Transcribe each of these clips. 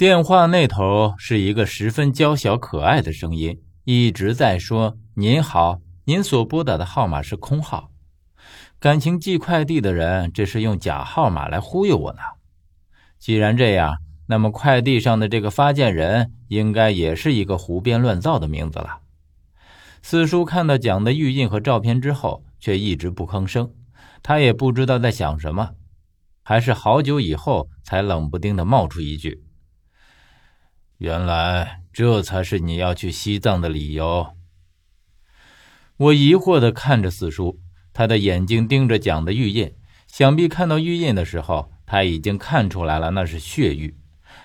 电话那头是一个十分娇小可爱的声音，一直在说：“您好，您所拨打的号码是空号。”感情寄快递的人这是用假号码来忽悠我呢。既然这样，那么快递上的这个发件人应该也是一个胡编乱造的名字了。四叔看到蒋的玉印和照片之后，却一直不吭声，他也不知道在想什么，还是好久以后才冷不丁的冒出一句。原来这才是你要去西藏的理由。我疑惑的看着四叔，他的眼睛盯着蒋的玉印，想必看到玉印的时候，他已经看出来了那是血玉。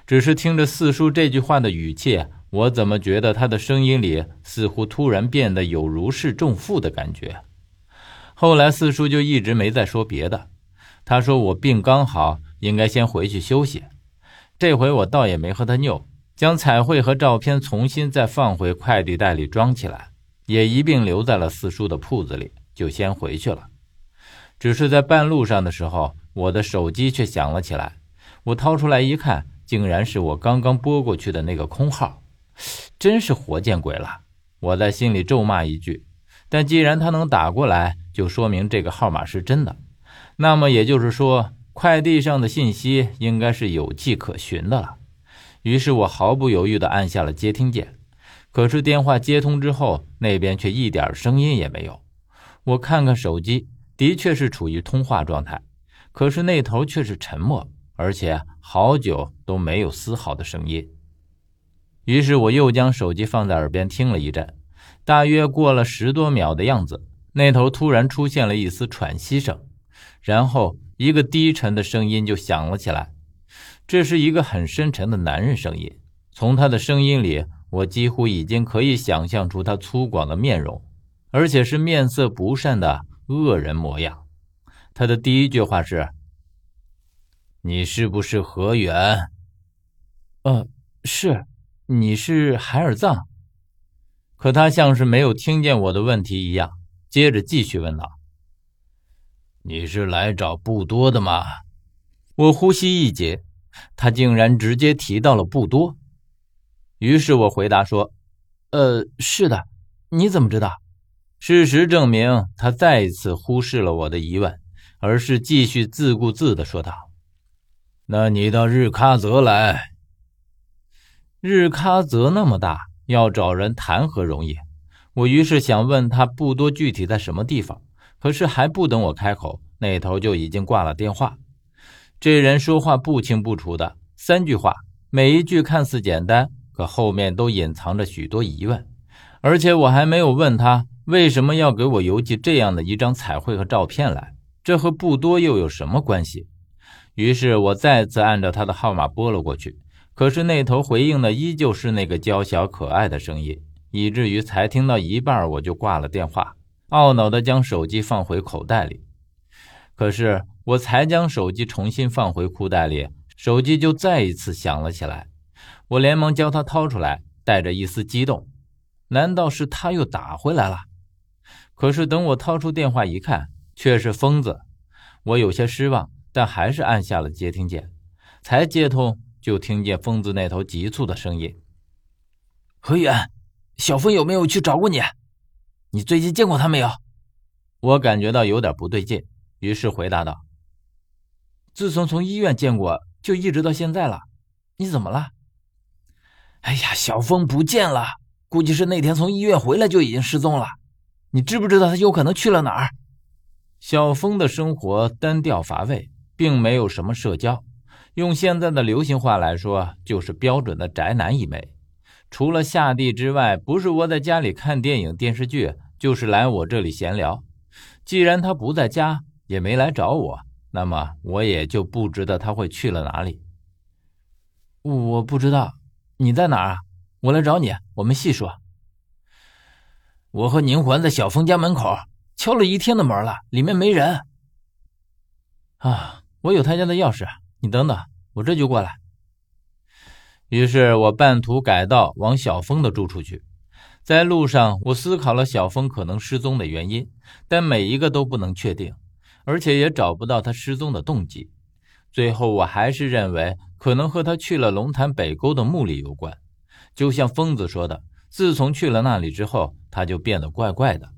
只是听着四叔这句话的语气，我怎么觉得他的声音里似乎突然变得有如释重负的感觉？后来四叔就一直没再说别的，他说我病刚好，应该先回去休息。这回我倒也没和他拗。将彩绘和照片重新再放回快递袋里装起来，也一并留在了四叔的铺子里，就先回去了。只是在半路上的时候，我的手机却响了起来。我掏出来一看，竟然是我刚刚拨过去的那个空号，真是活见鬼了！我在心里咒骂一句。但既然他能打过来，就说明这个号码是真的。那么也就是说，快递上的信息应该是有迹可循的了。于是我毫不犹豫地按下了接听键，可是电话接通之后，那边却一点声音也没有。我看看手机，的确是处于通话状态，可是那头却是沉默，而且好久都没有丝毫的声音。于是我又将手机放在耳边听了一阵，大约过了十多秒的样子，那头突然出现了一丝喘息声，然后一个低沉的声音就响了起来。这是一个很深沉的男人声音，从他的声音里，我几乎已经可以想象出他粗犷的面容，而且是面色不善的恶人模样。他的第一句话是：“你是不是何源？”“呃，是。”“你是海尔藏？”可他像是没有听见我的问题一样，接着继续问道：“你是来找布多的吗？”我呼吸一紧。他竟然直接提到了不多，于是我回答说：“呃，是的，你怎么知道？”事实证明，他再一次忽视了我的疑问，而是继续自顾自地说道：“那你到日喀则来？日喀则那么大，要找人谈何容易？”我于是想问他不多具体在什么地方，可是还不等我开口，那头就已经挂了电话。这人说话不清不楚的，三句话，每一句看似简单，可后面都隐藏着许多疑问。而且我还没有问他为什么要给我邮寄这样的一张彩绘和照片来，这和不多又有什么关系？于是我再次按照他的号码拨了过去，可是那头回应的依旧是那个娇小可爱的声音，以至于才听到一半我就挂了电话，懊恼地将手机放回口袋里。可是。我才将手机重新放回裤袋里，手机就再一次响了起来。我连忙将它掏出来，带着一丝激动：难道是他又打回来了？可是等我掏出电话一看，却是疯子。我有些失望，但还是按下了接听键。才接通，就听见疯子那头急促的声音：“何远，小峰有没有去找过你？你最近见过他没有？”我感觉到有点不对劲，于是回答道。自从从医院见过，就一直到现在了。你怎么了？哎呀，小峰不见了，估计是那天从医院回来就已经失踪了。你知不知道他有可能去了哪儿？小峰的生活单调乏味，并没有什么社交。用现在的流行话来说，就是标准的宅男一枚。除了下地之外，不是窝在家里看电影电视剧，就是来我这里闲聊。既然他不在家，也没来找我。那么我也就不知道他会去了哪里。我不知道你在哪儿？我来找你，我们细说。我和宁环在小峰家门口敲了一天的门了，里面没人。啊，我有他家的钥匙，你等等，我这就过来。于是我半途改道往小峰的住处去。在路上，我思考了小峰可能失踪的原因，但每一个都不能确定。而且也找不到他失踪的动机，最后我还是认为可能和他去了龙潭北沟的墓里有关。就像疯子说的，自从去了那里之后，他就变得怪怪的。